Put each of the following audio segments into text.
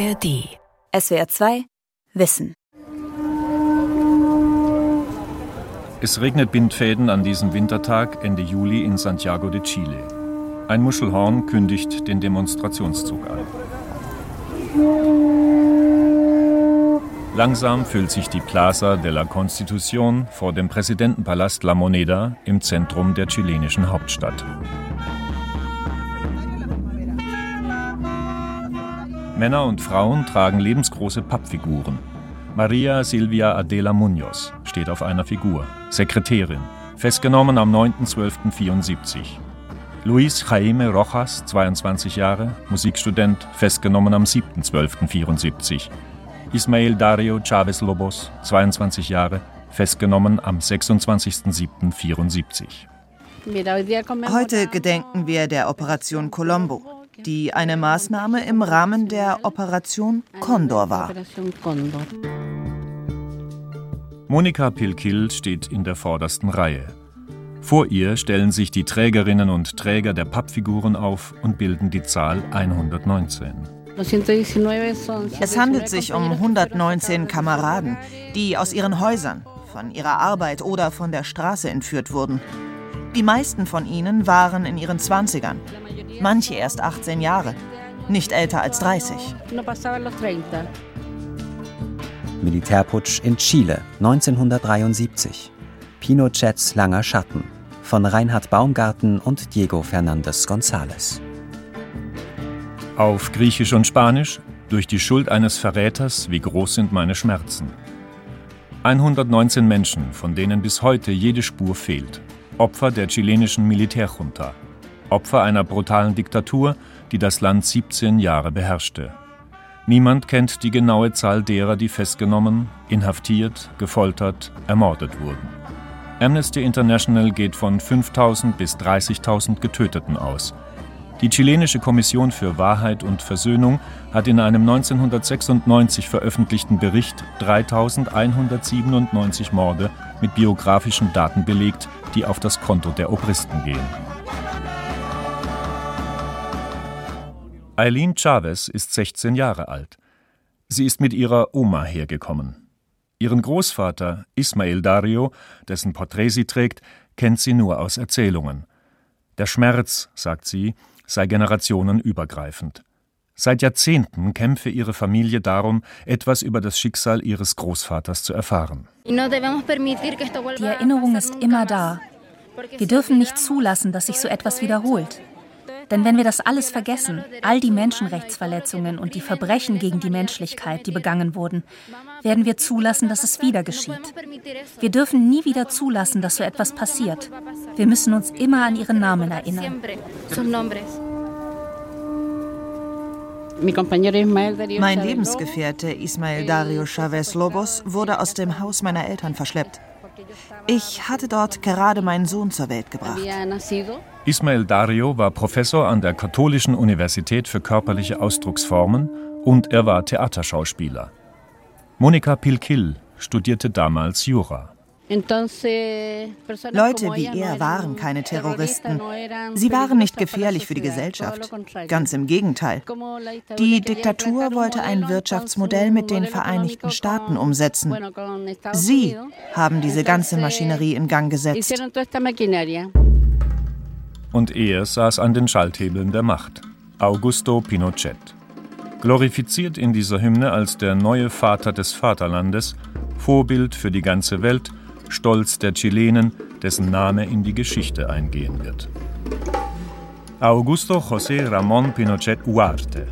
ARD. SWR 2 Wissen. Es regnet Bindfäden an diesem Wintertag Ende Juli in Santiago de Chile. Ein Muschelhorn kündigt den Demonstrationszug an. Langsam füllt sich die Plaza de la Constitución vor dem Präsidentenpalast La Moneda im Zentrum der chilenischen Hauptstadt. Männer und Frauen tragen lebensgroße Pappfiguren. Maria Silvia Adela Munoz steht auf einer Figur, Sekretärin, festgenommen am 9.12.74. Luis Jaime Rojas, 22 Jahre, Musikstudent, festgenommen am 7.12.74. Ismael Dario Chavez Lobos, 22 Jahre, festgenommen am 26.07.74. Heute gedenken wir der Operation Colombo die eine Maßnahme im Rahmen der Operation Condor war. Monika Pilkil steht in der vordersten Reihe. Vor ihr stellen sich die Trägerinnen und Träger der Pappfiguren auf und bilden die Zahl 119. Es handelt sich um 119 Kameraden, die aus ihren Häusern, von ihrer Arbeit oder von der Straße entführt wurden. Die meisten von ihnen waren in ihren Zwanzigern, manche erst 18 Jahre, nicht älter als 30. Militärputsch in Chile 1973. Pinochets langer Schatten von Reinhard Baumgarten und Diego Fernandez González. Auf Griechisch und Spanisch durch die Schuld eines Verräters, wie groß sind meine Schmerzen. 119 Menschen, von denen bis heute jede Spur fehlt. Opfer der chilenischen Militärjunta, Opfer einer brutalen Diktatur, die das Land 17 Jahre beherrschte. Niemand kennt die genaue Zahl derer, die festgenommen, inhaftiert, gefoltert, ermordet wurden. Amnesty International geht von 5000 bis 30.000 Getöteten aus. Die chilenische Kommission für Wahrheit und Versöhnung hat in einem 1996 veröffentlichten Bericht 3197 Morde mit biografischen Daten belegt, die auf das Konto der Obristen gehen. Eileen Chavez ist 16 Jahre alt. Sie ist mit ihrer Oma hergekommen. Ihren Großvater, Ismael Dario, dessen Porträt sie trägt, kennt sie nur aus Erzählungen. Der Schmerz, sagt sie, sei generationenübergreifend. Seit Jahrzehnten kämpfe ihre Familie darum, etwas über das Schicksal ihres Großvaters zu erfahren. Die Erinnerung ist immer da. Wir dürfen nicht zulassen, dass sich so etwas wiederholt. Denn wenn wir das alles vergessen, all die Menschenrechtsverletzungen und die Verbrechen gegen die Menschlichkeit, die begangen wurden, werden wir zulassen, dass es wieder geschieht. Wir dürfen nie wieder zulassen, dass so etwas passiert. Wir müssen uns immer an ihren Namen erinnern. Mein Lebensgefährte Ismael Dario Chavez Lobos wurde aus dem Haus meiner Eltern verschleppt. Ich hatte dort gerade meinen Sohn zur Welt gebracht. Ismael Dario war Professor an der Katholischen Universität für körperliche Ausdrucksformen und er war Theaterschauspieler. Monika Pilkil studierte damals Jura. Leute wie er waren keine Terroristen. Sie waren nicht gefährlich für die Gesellschaft. Ganz im Gegenteil. Die Diktatur wollte ein Wirtschaftsmodell mit den Vereinigten Staaten umsetzen. Sie haben diese ganze Maschinerie in Gang gesetzt. Und er saß an den Schalthebeln der Macht. Augusto Pinochet. Glorifiziert in dieser Hymne als der neue Vater des Vaterlandes, Vorbild für die ganze Welt, Stolz der Chilenen, dessen Name in die Geschichte eingehen wird. Augusto José Ramón Pinochet Huarte.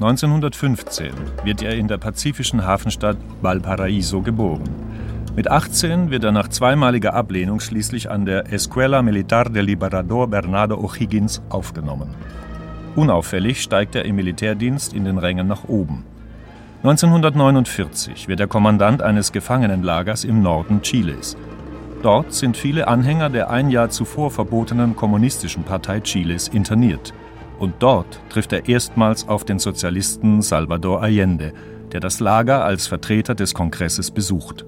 1915 wird er in der pazifischen Hafenstadt Valparaíso geboren. Mit 18 wird er nach zweimaliger Ablehnung schließlich an der Escuela Militar del Liberador Bernardo O'Higgins aufgenommen. Unauffällig steigt er im Militärdienst in den Rängen nach oben. 1949 wird er Kommandant eines Gefangenenlagers im Norden Chiles. Dort sind viele Anhänger der ein Jahr zuvor verbotenen Kommunistischen Partei Chiles interniert. Und dort trifft er erstmals auf den Sozialisten Salvador Allende, der das Lager als Vertreter des Kongresses besucht.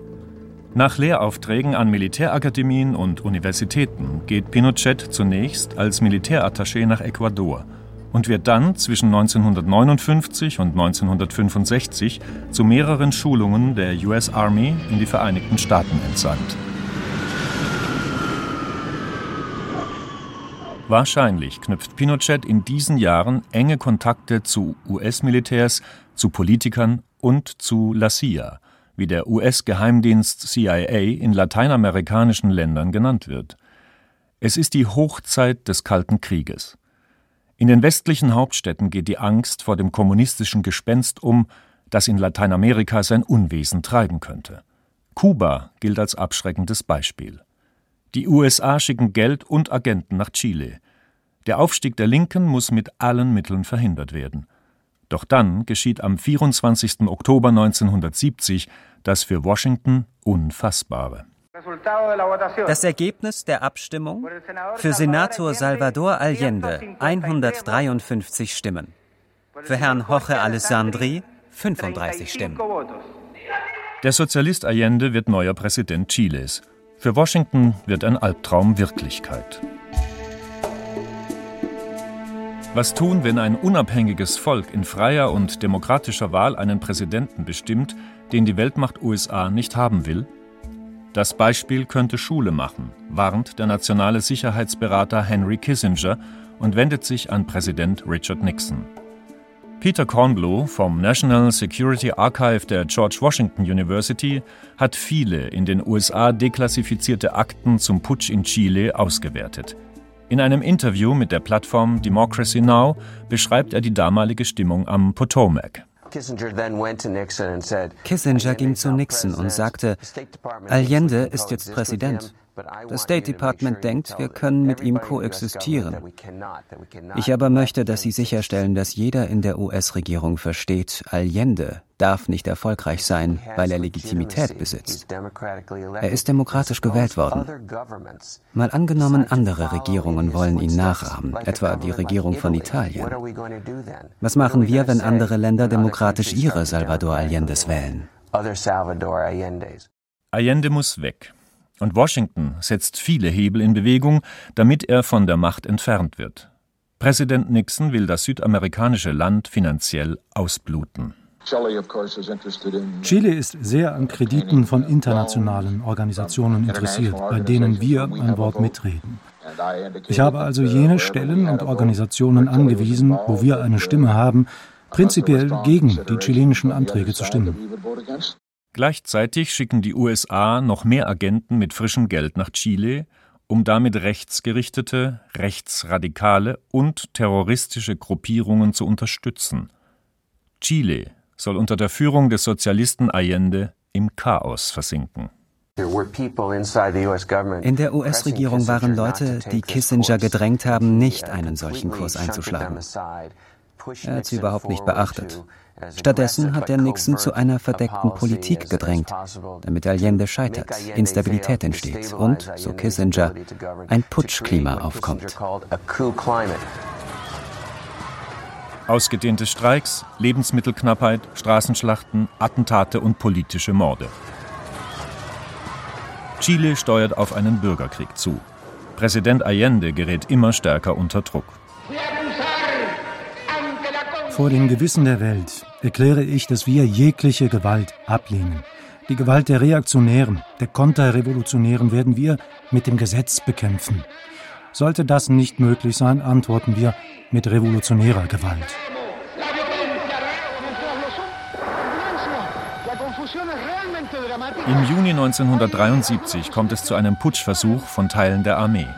Nach Lehraufträgen an Militärakademien und Universitäten geht Pinochet zunächst als Militärattaché nach Ecuador und wird dann zwischen 1959 und 1965 zu mehreren Schulungen der US Army in die Vereinigten Staaten entsandt. Wahrscheinlich knüpft Pinochet in diesen Jahren enge Kontakte zu US-Militärs, zu Politikern und zu La CIA, wie der US-Geheimdienst CIA in lateinamerikanischen Ländern genannt wird. Es ist die Hochzeit des Kalten Krieges. In den westlichen Hauptstädten geht die Angst vor dem kommunistischen Gespenst um, das in Lateinamerika sein Unwesen treiben könnte. Kuba gilt als abschreckendes Beispiel. Die USA schicken Geld und Agenten nach Chile. Der Aufstieg der Linken muss mit allen Mitteln verhindert werden. Doch dann geschieht am 24. Oktober 1970 das für Washington Unfassbare. Das Ergebnis der Abstimmung für Senator Salvador Allende 153 Stimmen, für Herrn Jorge Alessandri 35 Stimmen. Der Sozialist Allende wird neuer Präsident Chiles. Für Washington wird ein Albtraum Wirklichkeit. Was tun, wenn ein unabhängiges Volk in freier und demokratischer Wahl einen Präsidenten bestimmt, den die Weltmacht USA nicht haben will? Das Beispiel könnte Schule machen, warnt der nationale Sicherheitsberater Henry Kissinger und wendet sich an Präsident Richard Nixon. Peter Kornbluh vom National Security Archive der George Washington University hat viele in den USA deklassifizierte Akten zum Putsch in Chile ausgewertet. In einem Interview mit der Plattform Democracy Now beschreibt er die damalige Stimmung am Potomac. Kissinger ging zu Nixon und sagte, Allende ist jetzt Präsident. Das State Department denkt, wir können mit ihm koexistieren. Ich aber möchte, dass Sie sicherstellen, dass jeder in der US-Regierung versteht, Allende darf nicht erfolgreich sein, weil er Legitimität besitzt. Er ist demokratisch gewählt worden. Mal angenommen, andere Regierungen wollen ihn nachahmen, etwa die Regierung von Italien. Was machen wir, wenn andere Länder demokratisch ihre Salvador Allendes wählen? Allende muss weg. Und Washington setzt viele Hebel in Bewegung, damit er von der Macht entfernt wird. Präsident Nixon will das südamerikanische Land finanziell ausbluten. Chile ist sehr an Krediten von internationalen Organisationen interessiert, bei denen wir ein Wort mitreden. Ich habe also jene Stellen und Organisationen angewiesen, wo wir eine Stimme haben, prinzipiell gegen die chilenischen Anträge zu stimmen. Gleichzeitig schicken die USA noch mehr Agenten mit frischem Geld nach Chile, um damit rechtsgerichtete, rechtsradikale und terroristische Gruppierungen zu unterstützen. Chile soll unter der Führung des Sozialisten Allende im Chaos versinken. In der US-Regierung waren Leute, die Kissinger gedrängt haben, nicht einen solchen Kurs einzuschlagen. Er hat sie überhaupt nicht beachtet. Stattdessen hat er Nixon zu einer verdeckten Politik gedrängt, damit Allende scheitert, Instabilität entsteht und, so Kissinger, ein Putschklima aufkommt. Ausgedehnte Streiks, Lebensmittelknappheit, Straßenschlachten, Attentate und politische Morde. Chile steuert auf einen Bürgerkrieg zu. Präsident Allende gerät immer stärker unter Druck. Vor dem Gewissen der Welt erkläre ich, dass wir jegliche Gewalt ablehnen. Die Gewalt der Reaktionären, der Konterrevolutionären werden wir mit dem Gesetz bekämpfen. Sollte das nicht möglich sein, antworten wir mit revolutionärer Gewalt. Im Juni 1973 kommt es zu einem Putschversuch von Teilen der Armee.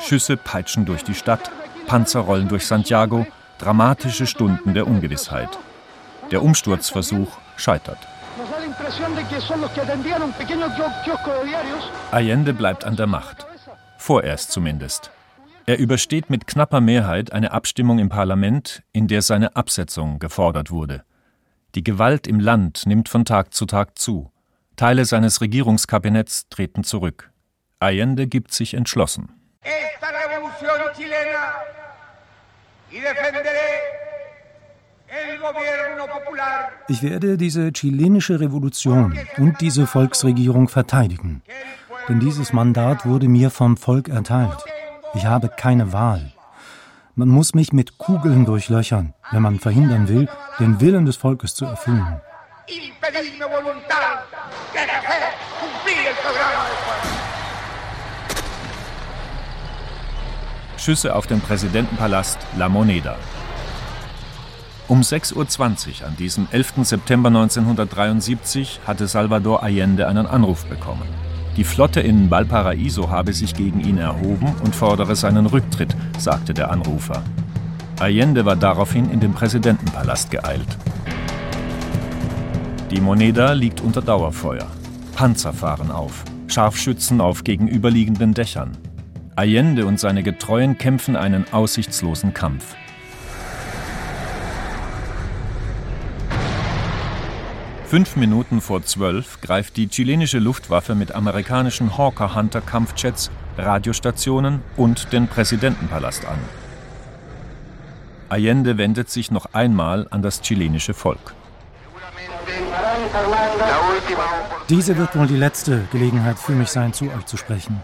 Schüsse peitschen durch die Stadt, Panzer rollen durch Santiago, dramatische Stunden der Ungewissheit. Der Umsturzversuch scheitert. Allende bleibt an der Macht. Vorerst zumindest. Er übersteht mit knapper Mehrheit eine Abstimmung im Parlament, in der seine Absetzung gefordert wurde. Die Gewalt im Land nimmt von Tag zu Tag zu. Teile seines Regierungskabinetts treten zurück. Allende gibt sich entschlossen. Esta revolución chilena y defenderé ich werde diese chilenische Revolution und diese Volksregierung verteidigen. Denn dieses Mandat wurde mir vom Volk erteilt. Ich habe keine Wahl. Man muss mich mit Kugeln durchlöchern, wenn man verhindern will, den Willen des Volkes zu erfüllen. Schüsse auf den Präsidentenpalast La Moneda. Um 6.20 Uhr an diesem 11. September 1973 hatte Salvador Allende einen Anruf bekommen. Die Flotte in Valparaiso habe sich gegen ihn erhoben und fordere seinen Rücktritt, sagte der Anrufer. Allende war daraufhin in den Präsidentenpalast geeilt. Die Moneda liegt unter Dauerfeuer. Panzer fahren auf, Scharfschützen auf gegenüberliegenden Dächern. Allende und seine Getreuen kämpfen einen aussichtslosen Kampf. Fünf Minuten vor zwölf greift die chilenische Luftwaffe mit amerikanischen Hawker Hunter Kampfjets Radiostationen und den Präsidentenpalast an. Allende wendet sich noch einmal an das chilenische Volk. Diese wird wohl die letzte Gelegenheit für mich sein, zu euch zu sprechen.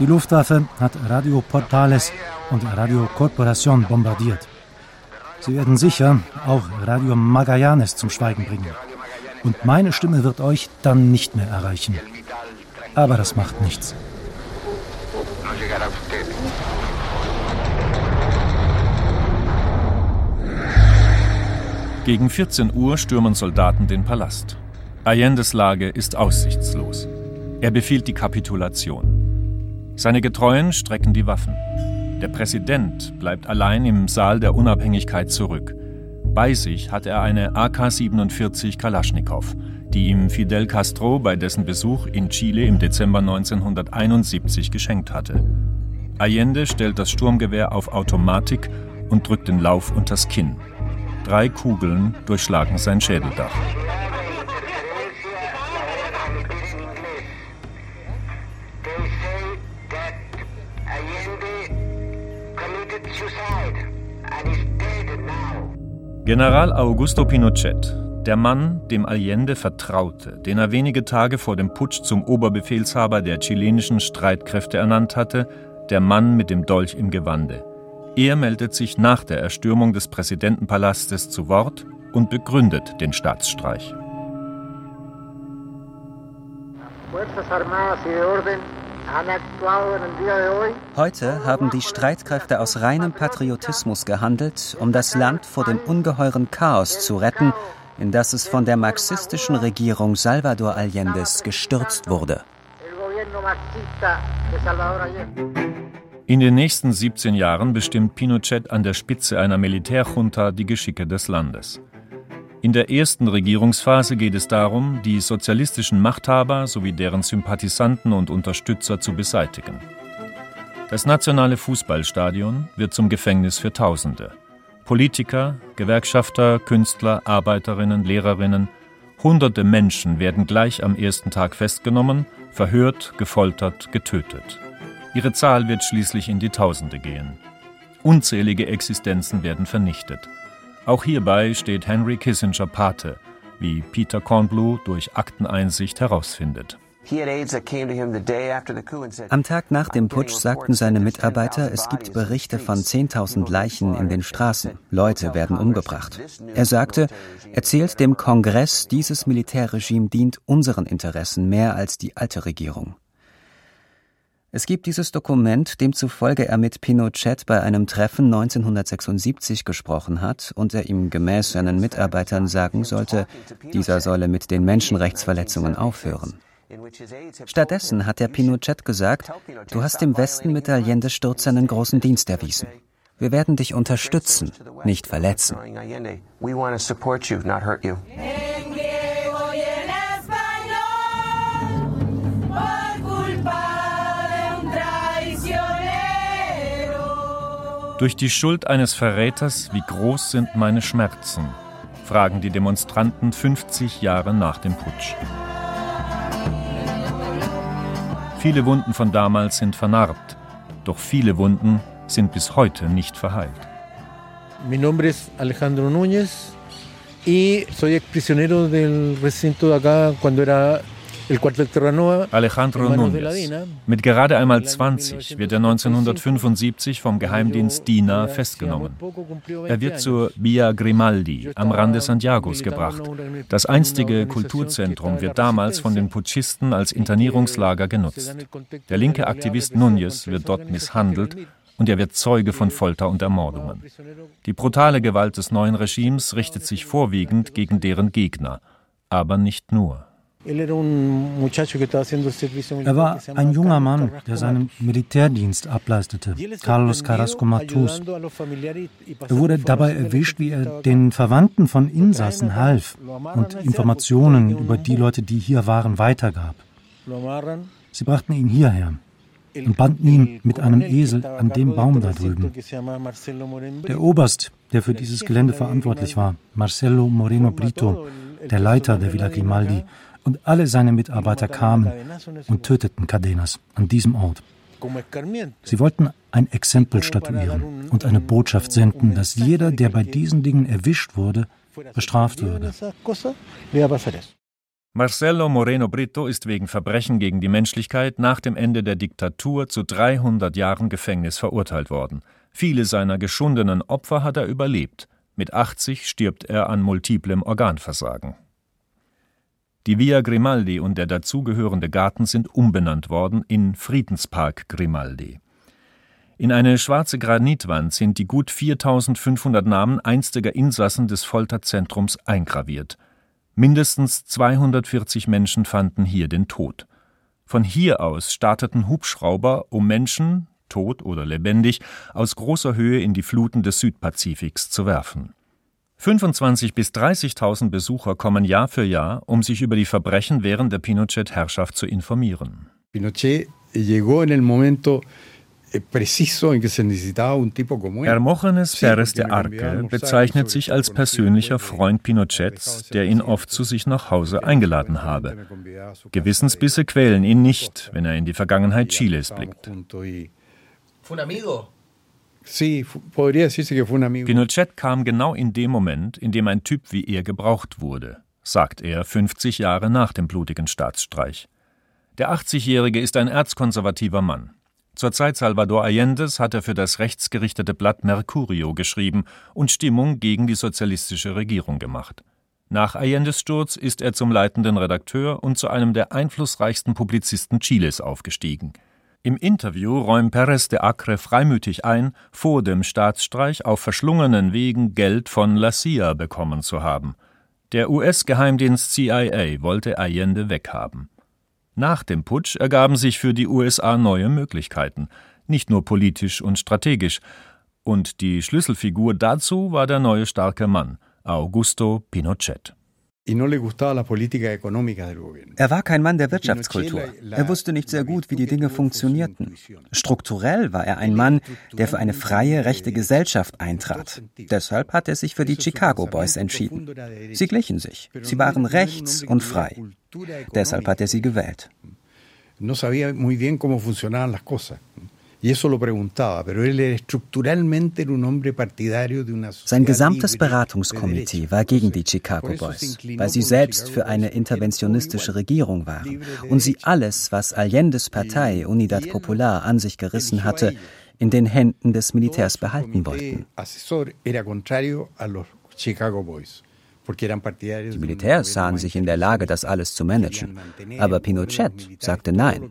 Die Luftwaffe hat Radio Portales und Radio Corporación bombardiert. Sie werden sicher auch Radio Magallanes zum Schweigen bringen. Und meine Stimme wird euch dann nicht mehr erreichen. Aber das macht nichts. Gegen 14 Uhr stürmen Soldaten den Palast. Allendes Lage ist aussichtslos. Er befiehlt die Kapitulation. Seine Getreuen strecken die Waffen. Der Präsident bleibt allein im Saal der Unabhängigkeit zurück. Bei sich hat er eine AK-47 Kalaschnikow, die ihm Fidel Castro bei dessen Besuch in Chile im Dezember 1971 geschenkt hatte. Allende stellt das Sturmgewehr auf Automatik und drückt den Lauf unters Kinn. Drei Kugeln durchschlagen sein Schädeldach. General Augusto Pinochet, der Mann, dem Allende vertraute, den er wenige Tage vor dem Putsch zum Oberbefehlshaber der chilenischen Streitkräfte ernannt hatte, der Mann mit dem Dolch im Gewande. Er meldet sich nach der Erstürmung des Präsidentenpalastes zu Wort und begründet den Staatsstreich. Fuerzas Armadas y de Orden Heute haben die Streitkräfte aus reinem Patriotismus gehandelt, um das Land vor dem ungeheuren Chaos zu retten, in das es von der marxistischen Regierung Salvador Allendes gestürzt wurde. In den nächsten 17 Jahren bestimmt Pinochet an der Spitze einer Militärjunta die Geschicke des Landes. In der ersten Regierungsphase geht es darum, die sozialistischen Machthaber sowie deren Sympathisanten und Unterstützer zu beseitigen. Das nationale Fußballstadion wird zum Gefängnis für Tausende. Politiker, Gewerkschafter, Künstler, Arbeiterinnen, Lehrerinnen, hunderte Menschen werden gleich am ersten Tag festgenommen, verhört, gefoltert, getötet. Ihre Zahl wird schließlich in die Tausende gehen. Unzählige Existenzen werden vernichtet. Auch hierbei steht Henry Kissinger Pate, wie Peter Kornblue durch Akteneinsicht herausfindet. Am Tag nach dem Putsch sagten seine Mitarbeiter, es gibt Berichte von 10.000 Leichen in den Straßen. Leute werden umgebracht. Er sagte, erzählt dem Kongress, dieses Militärregime dient unseren Interessen mehr als die alte Regierung. Es gibt dieses Dokument, demzufolge er mit Pinochet bei einem Treffen 1976 gesprochen hat und er ihm gemäß seinen Mitarbeitern sagen sollte, dieser solle mit den Menschenrechtsverletzungen aufhören. Stattdessen hat der Pinochet gesagt, du hast dem Westen mit Allende's Sturz einen großen Dienst erwiesen. Wir werden dich unterstützen, nicht verletzen. Durch die Schuld eines Verräters, wie groß sind meine Schmerzen? fragen die Demonstranten 50 Jahre nach dem Putsch. Viele Wunden von damals sind vernarbt, doch viele Wunden sind bis heute nicht verheilt. Mi nombre es Alejandro Núñez y soy exprisionero del recinto de acá cuando era Alejandro Núñez. Mit gerade einmal 20 wird er 1975 vom Geheimdienst DINA festgenommen. Er wird zur Via Grimaldi am Rande Santiagos gebracht. Das einstige Kulturzentrum wird damals von den Putschisten als Internierungslager genutzt. Der linke Aktivist Núñez wird dort misshandelt und er wird Zeuge von Folter und Ermordungen. Die brutale Gewalt des neuen Regimes richtet sich vorwiegend gegen deren Gegner, aber nicht nur. Er war ein junger Mann, der seinen Militärdienst ableistete, Carlos Carrasco Matus. Er wurde dabei erwischt, wie er den Verwandten von Insassen half und Informationen über die Leute, die hier waren, weitergab. Sie brachten ihn hierher und banden ihn mit einem Esel an dem Baum da drüben. Der Oberst, der für dieses Gelände verantwortlich war, Marcelo Moreno Brito, der Leiter der Villa Grimaldi, und alle seine Mitarbeiter kamen und töteten Cadenas an diesem Ort. Sie wollten ein Exempel statuieren und eine Botschaft senden, dass jeder, der bei diesen Dingen erwischt wurde, bestraft würde. Marcelo Moreno Brito ist wegen Verbrechen gegen die Menschlichkeit nach dem Ende der Diktatur zu 300 Jahren Gefängnis verurteilt worden. Viele seiner geschundenen Opfer hat er überlebt. Mit 80 stirbt er an multiplem Organversagen. Die Via Grimaldi und der dazugehörende Garten sind umbenannt worden in Friedenspark Grimaldi. In eine schwarze Granitwand sind die gut 4500 Namen einstiger Insassen des Folterzentrums eingraviert. Mindestens 240 Menschen fanden hier den Tod. Von hier aus starteten Hubschrauber, um Menschen, tot oder lebendig, aus großer Höhe in die Fluten des Südpazifiks zu werfen. 25.000 bis 30.000 Besucher kommen Jahr für Jahr, um sich über die Verbrechen während der Pinochet-Herrschaft zu informieren. Pinochet llegó en el momento eh, Hermogenes Pérez de Arce bezeichnet sich als persönlicher Freund Pinochets, der ihn oft zu sich nach Hause eingeladen habe. Gewissensbisse quälen ihn nicht, wenn er in die Vergangenheit Chiles blickt. Pinochet kam genau in dem Moment, in dem ein Typ wie er gebraucht wurde, sagt er 50 Jahre nach dem blutigen Staatsstreich. Der 80-Jährige ist ein erzkonservativer Mann. Zur Zeit Salvador Allendes hat er für das rechtsgerichtete Blatt Mercurio geschrieben und Stimmung gegen die sozialistische Regierung gemacht. Nach Allendes Sturz ist er zum leitenden Redakteur und zu einem der einflussreichsten Publizisten Chiles aufgestiegen. Im Interview räumt Perez de Acre freimütig ein, vor dem Staatsstreich auf verschlungenen Wegen Geld von La CIA bekommen zu haben. Der US-Geheimdienst CIA wollte Allende weghaben. Nach dem Putsch ergaben sich für die USA neue Möglichkeiten, nicht nur politisch und strategisch, und die Schlüsselfigur dazu war der neue starke Mann, Augusto Pinochet. Er war kein Mann der Wirtschaftskultur. Er wusste nicht sehr gut, wie die Dinge funktionierten. Strukturell war er ein Mann, der für eine freie, rechte Gesellschaft eintrat. Deshalb hat er sich für die Chicago Boys entschieden. Sie glichen sich. Sie waren rechts und frei. Deshalb hat er sie gewählt. No sabía muy bien cómo funcionaban las cosas. Sein gesamtes Beratungskomitee war gegen die Chicago Boys, weil sie selbst für eine interventionistische Regierung waren und sie alles, was Allendes Partei Unidad Popular an sich gerissen hatte, in den Händen des Militärs behalten wollten. Die Militärs sahen sich in der Lage, das alles zu managen. Aber Pinochet sagte nein.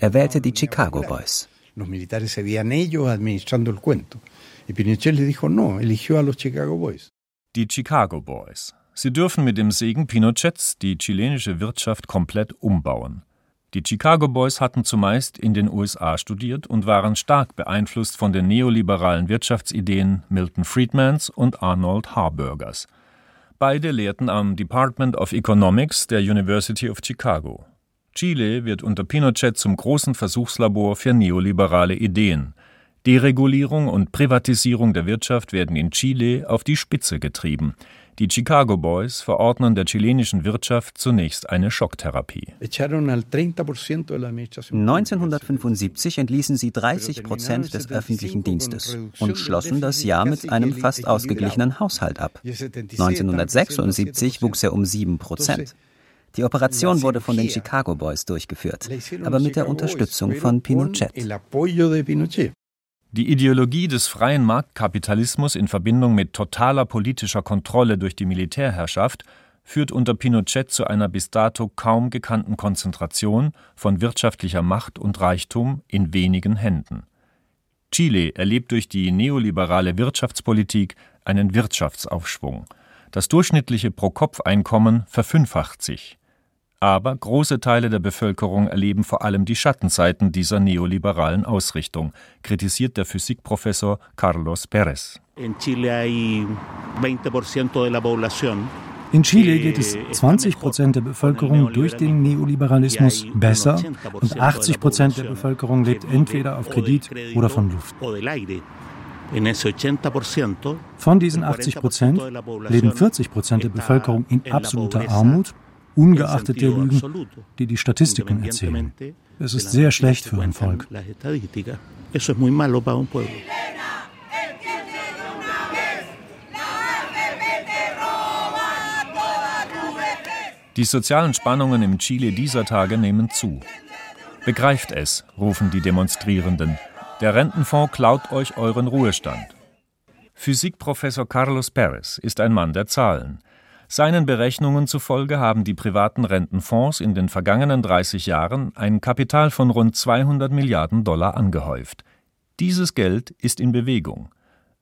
Er wählte die Chicago Boys. Los militares se veían ellos administrando el cuento. Y Pinochet le dijo no, eligió a los Chicago Boys. Die Chicago Boys. Sie dürfen mit dem Segen Pinochets die chilenische Wirtschaft komplett umbauen. Die Chicago Boys hatten zumeist in den USA studiert und waren stark beeinflusst von den neoliberalen Wirtschaftsideen Milton Friedmans und Arnold Harburgers. Beide lehrten am Department of Economics der University of Chicago. Chile wird unter Pinochet zum großen Versuchslabor für neoliberale Ideen. Deregulierung und Privatisierung der Wirtschaft werden in Chile auf die Spitze getrieben. Die Chicago Boys verordnen der chilenischen Wirtschaft zunächst eine Schocktherapie. 1975 entließen sie 30 Prozent des öffentlichen Dienstes und schlossen das Jahr mit einem fast ausgeglichenen Haushalt ab. 1976 wuchs er um 7 Prozent. Die Operation wurde von den Chicago Boys durchgeführt, aber mit der Unterstützung von Pinochet. Die Ideologie des freien Marktkapitalismus in Verbindung mit totaler politischer Kontrolle durch die Militärherrschaft führt unter Pinochet zu einer bis dato kaum gekannten Konzentration von wirtschaftlicher Macht und Reichtum in wenigen Händen. Chile erlebt durch die neoliberale Wirtschaftspolitik einen Wirtschaftsaufschwung. Das durchschnittliche Pro-Kopf-Einkommen verfünffacht sich. Aber große Teile der Bevölkerung erleben vor allem die Schattenseiten dieser neoliberalen Ausrichtung, kritisiert der Physikprofessor Carlos Pérez. In Chile in Chile geht es 20 Prozent der Bevölkerung durch den Neoliberalismus besser und 80 Prozent der Bevölkerung lebt entweder auf Kredit oder von Luft. Von diesen 80 Prozent leben 40 Prozent der Bevölkerung in absoluter Armut ungeachtet der Lügen, die die Statistiken erzählen. Es ist sehr schlecht für ein Volk. Die sozialen Spannungen im Chile dieser Tage nehmen zu. Begreift es, rufen die Demonstrierenden. Der Rentenfonds klaut euch euren Ruhestand. Physikprofessor Carlos Perez ist ein Mann der Zahlen. Seinen Berechnungen zufolge haben die privaten Rentenfonds in den vergangenen 30 Jahren ein Kapital von rund 200 Milliarden Dollar angehäuft. Dieses Geld ist in Bewegung.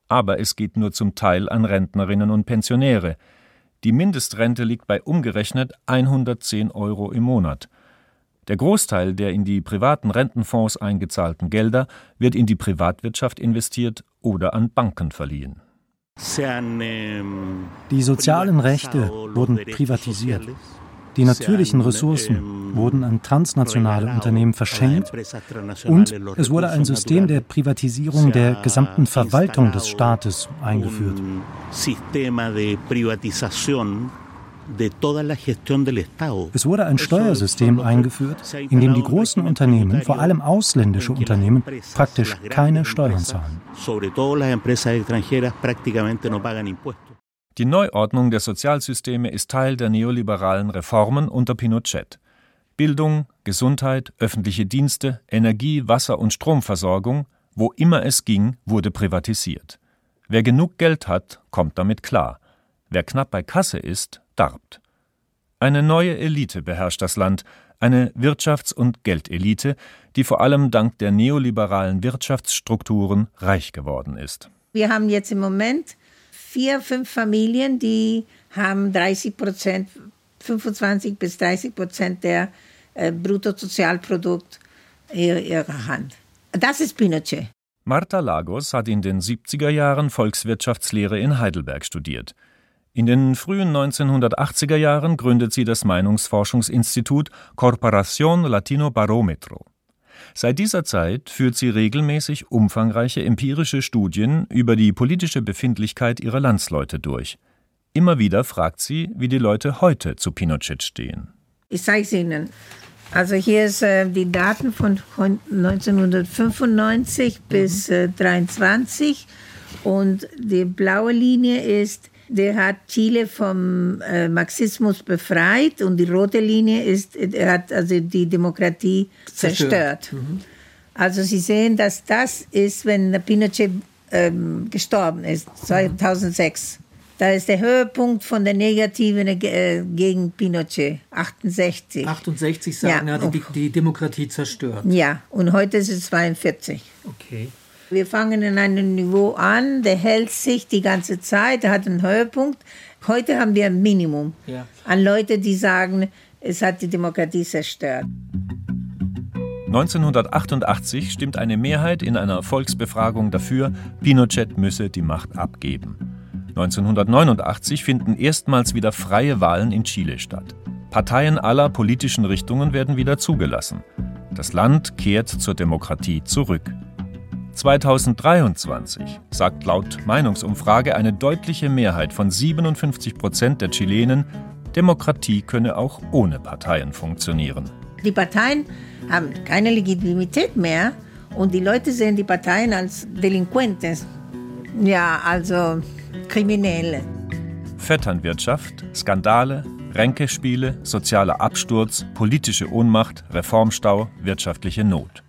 Aber es geht nur zum Teil an Rentnerinnen und Pensionäre. Die Mindestrente liegt bei umgerechnet 110 Euro im Monat. Der Großteil der in die privaten Rentenfonds eingezahlten Gelder wird in die Privatwirtschaft investiert oder an Banken verliehen. Die sozialen Rechte wurden privatisiert. Die natürlichen Ressourcen wurden an transnationale Unternehmen verschenkt und es wurde ein System der Privatisierung der gesamten Verwaltung des Staates eingeführt. Es wurde ein Steuersystem eingeführt, in dem die großen Unternehmen, vor allem ausländische Unternehmen, praktisch keine Steuern zahlen. Die Neuordnung der Sozialsysteme ist Teil der neoliberalen Reformen unter Pinochet. Bildung, Gesundheit, öffentliche Dienste, Energie, Wasser und Stromversorgung, wo immer es ging, wurde privatisiert. Wer genug Geld hat, kommt damit klar. Wer knapp bei Kasse ist, darbt. Eine neue Elite beherrscht das Land, eine Wirtschafts- und Geldelite, die vor allem dank der neoliberalen Wirtschaftsstrukturen reich geworden ist. Wir haben jetzt im Moment vier, fünf Familien, die haben 30 Prozent, 25 bis 30 Prozent der äh, Bruttosozialprodukt in ihrer Hand. Das ist Pinochet. Marta Lagos hat in den 70er Jahren Volkswirtschaftslehre in Heidelberg studiert. In den frühen 1980er Jahren gründet sie das Meinungsforschungsinstitut Corporación Latino Barometro. Seit dieser Zeit führt sie regelmäßig umfangreiche empirische Studien über die politische Befindlichkeit ihrer Landsleute durch. Immer wieder fragt sie, wie die Leute heute zu Pinochet stehen. Ich zeige es Ihnen. Also hier sind äh, die Daten von 1995 mhm. bis äh, 23 und die blaue Linie ist der hat Chile vom äh, Marxismus befreit und die rote Linie ist, er hat also die Demokratie zerstört. zerstört. Mhm. Also Sie sehen, dass das ist, wenn Pinochet ähm, gestorben ist, 2006. Mhm. Da ist der Höhepunkt von der Negativen äh, gegen Pinochet, 68. 68 sagen, ja, er hat die, die Demokratie zerstört. Ja, und heute ist es 42. Okay. Wir fangen in einem Niveau an, der hält sich die ganze Zeit, der hat einen Höhepunkt. Heute haben wir ein Minimum ja. an Leute, die sagen, es hat die Demokratie zerstört. 1988 stimmt eine Mehrheit in einer Volksbefragung dafür, Pinochet müsse die Macht abgeben. 1989 finden erstmals wieder freie Wahlen in Chile statt. Parteien aller politischen Richtungen werden wieder zugelassen. Das Land kehrt zur Demokratie zurück. 2023 sagt laut Meinungsumfrage eine deutliche Mehrheit von 57 Prozent der Chilenen, Demokratie könne auch ohne Parteien funktionieren. Die Parteien haben keine Legitimität mehr und die Leute sehen die Parteien als Delinquentes, ja, also Kriminelle. Vetternwirtschaft, Skandale, Ränkespiele, sozialer Absturz, politische Ohnmacht, Reformstau, wirtschaftliche Not.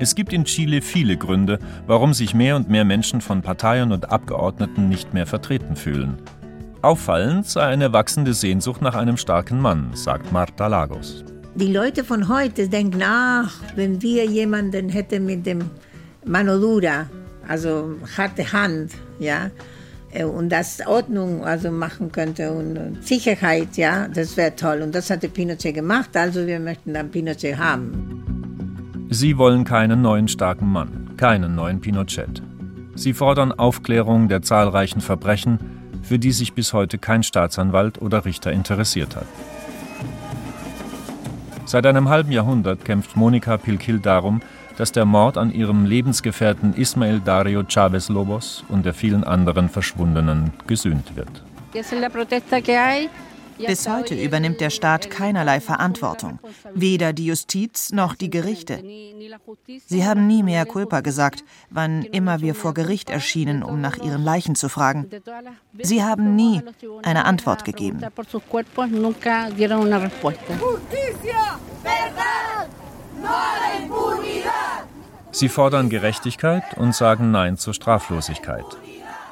Es gibt in Chile viele Gründe, warum sich mehr und mehr Menschen von Parteien und Abgeordneten nicht mehr vertreten fühlen. Auffallend sei eine wachsende Sehnsucht nach einem starken Mann, sagt Marta Lagos. Die Leute von heute denken, ach, wenn wir jemanden hätten mit dem Mano dura, also harte Hand, ja, äh, und das Ordnung also machen könnte und Sicherheit, ja, das wäre toll. Und das hatte Pinochet gemacht, also wir möchten dann Pinochet haben. Sie wollen keinen neuen starken Mann, keinen neuen Pinochet. Sie fordern Aufklärung der zahlreichen Verbrechen, für die sich bis heute kein Staatsanwalt oder Richter interessiert hat. Seit einem halben Jahrhundert kämpft Monika Pilkil darum, dass der Mord an ihrem Lebensgefährten Ismael Dario Chavez Lobos und der vielen anderen Verschwundenen gesühnt wird. Bis heute übernimmt der Staat keinerlei Verantwortung, weder die Justiz noch die Gerichte. Sie haben nie mehr Culpa gesagt, wann immer wir vor Gericht erschienen, um nach ihren Leichen zu fragen. Sie haben nie eine Antwort gegeben. Sie fordern Gerechtigkeit und sagen Nein zur Straflosigkeit.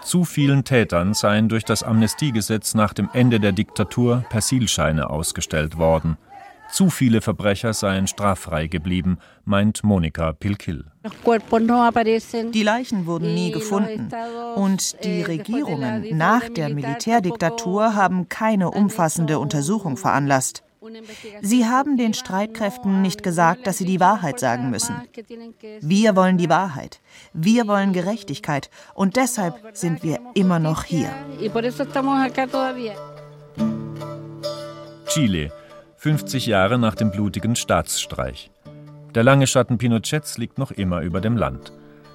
Zu vielen Tätern seien durch das Amnestiegesetz nach dem Ende der Diktatur Persilscheine ausgestellt worden. Zu viele Verbrecher seien straffrei geblieben, meint Monika Pilkil. Die Leichen wurden nie gefunden. Und die Regierungen nach der Militärdiktatur haben keine umfassende Untersuchung veranlasst. Sie haben den Streitkräften nicht gesagt, dass sie die Wahrheit sagen müssen. Wir wollen die Wahrheit. Wir wollen Gerechtigkeit. Und deshalb sind wir immer noch hier. Chile, 50 Jahre nach dem blutigen Staatsstreich. Der lange Schatten Pinochets liegt noch immer über dem Land.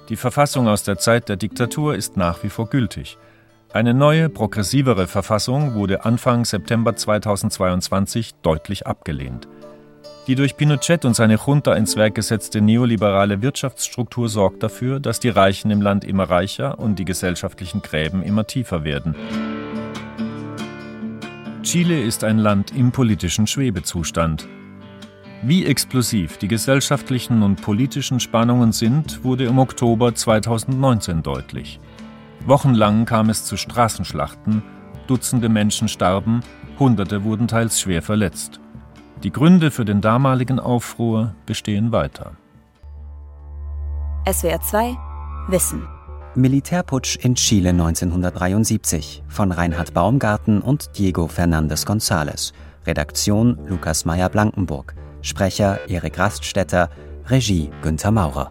Die Verfassung aus der Zeit der Diktatur ist nach wie vor gültig. Eine neue, progressivere Verfassung wurde Anfang September 2022 deutlich abgelehnt. Die durch Pinochet und seine Junta ins Werk gesetzte neoliberale Wirtschaftsstruktur sorgt dafür, dass die Reichen im Land immer reicher und die gesellschaftlichen Gräben immer tiefer werden. Chile ist ein Land im politischen Schwebezustand. Wie explosiv die gesellschaftlichen und politischen Spannungen sind, wurde im Oktober 2019 deutlich. Wochenlang kam es zu Straßenschlachten, Dutzende Menschen starben, Hunderte wurden teils schwer verletzt. Die Gründe für den damaligen Aufruhr bestehen weiter. SWR 2 Wissen Militärputsch in Chile 1973 von Reinhard Baumgarten und Diego Fernandez González. Redaktion Lukas Meyer-Blankenburg. Sprecher Erik Raststätter. Regie Günther Maurer.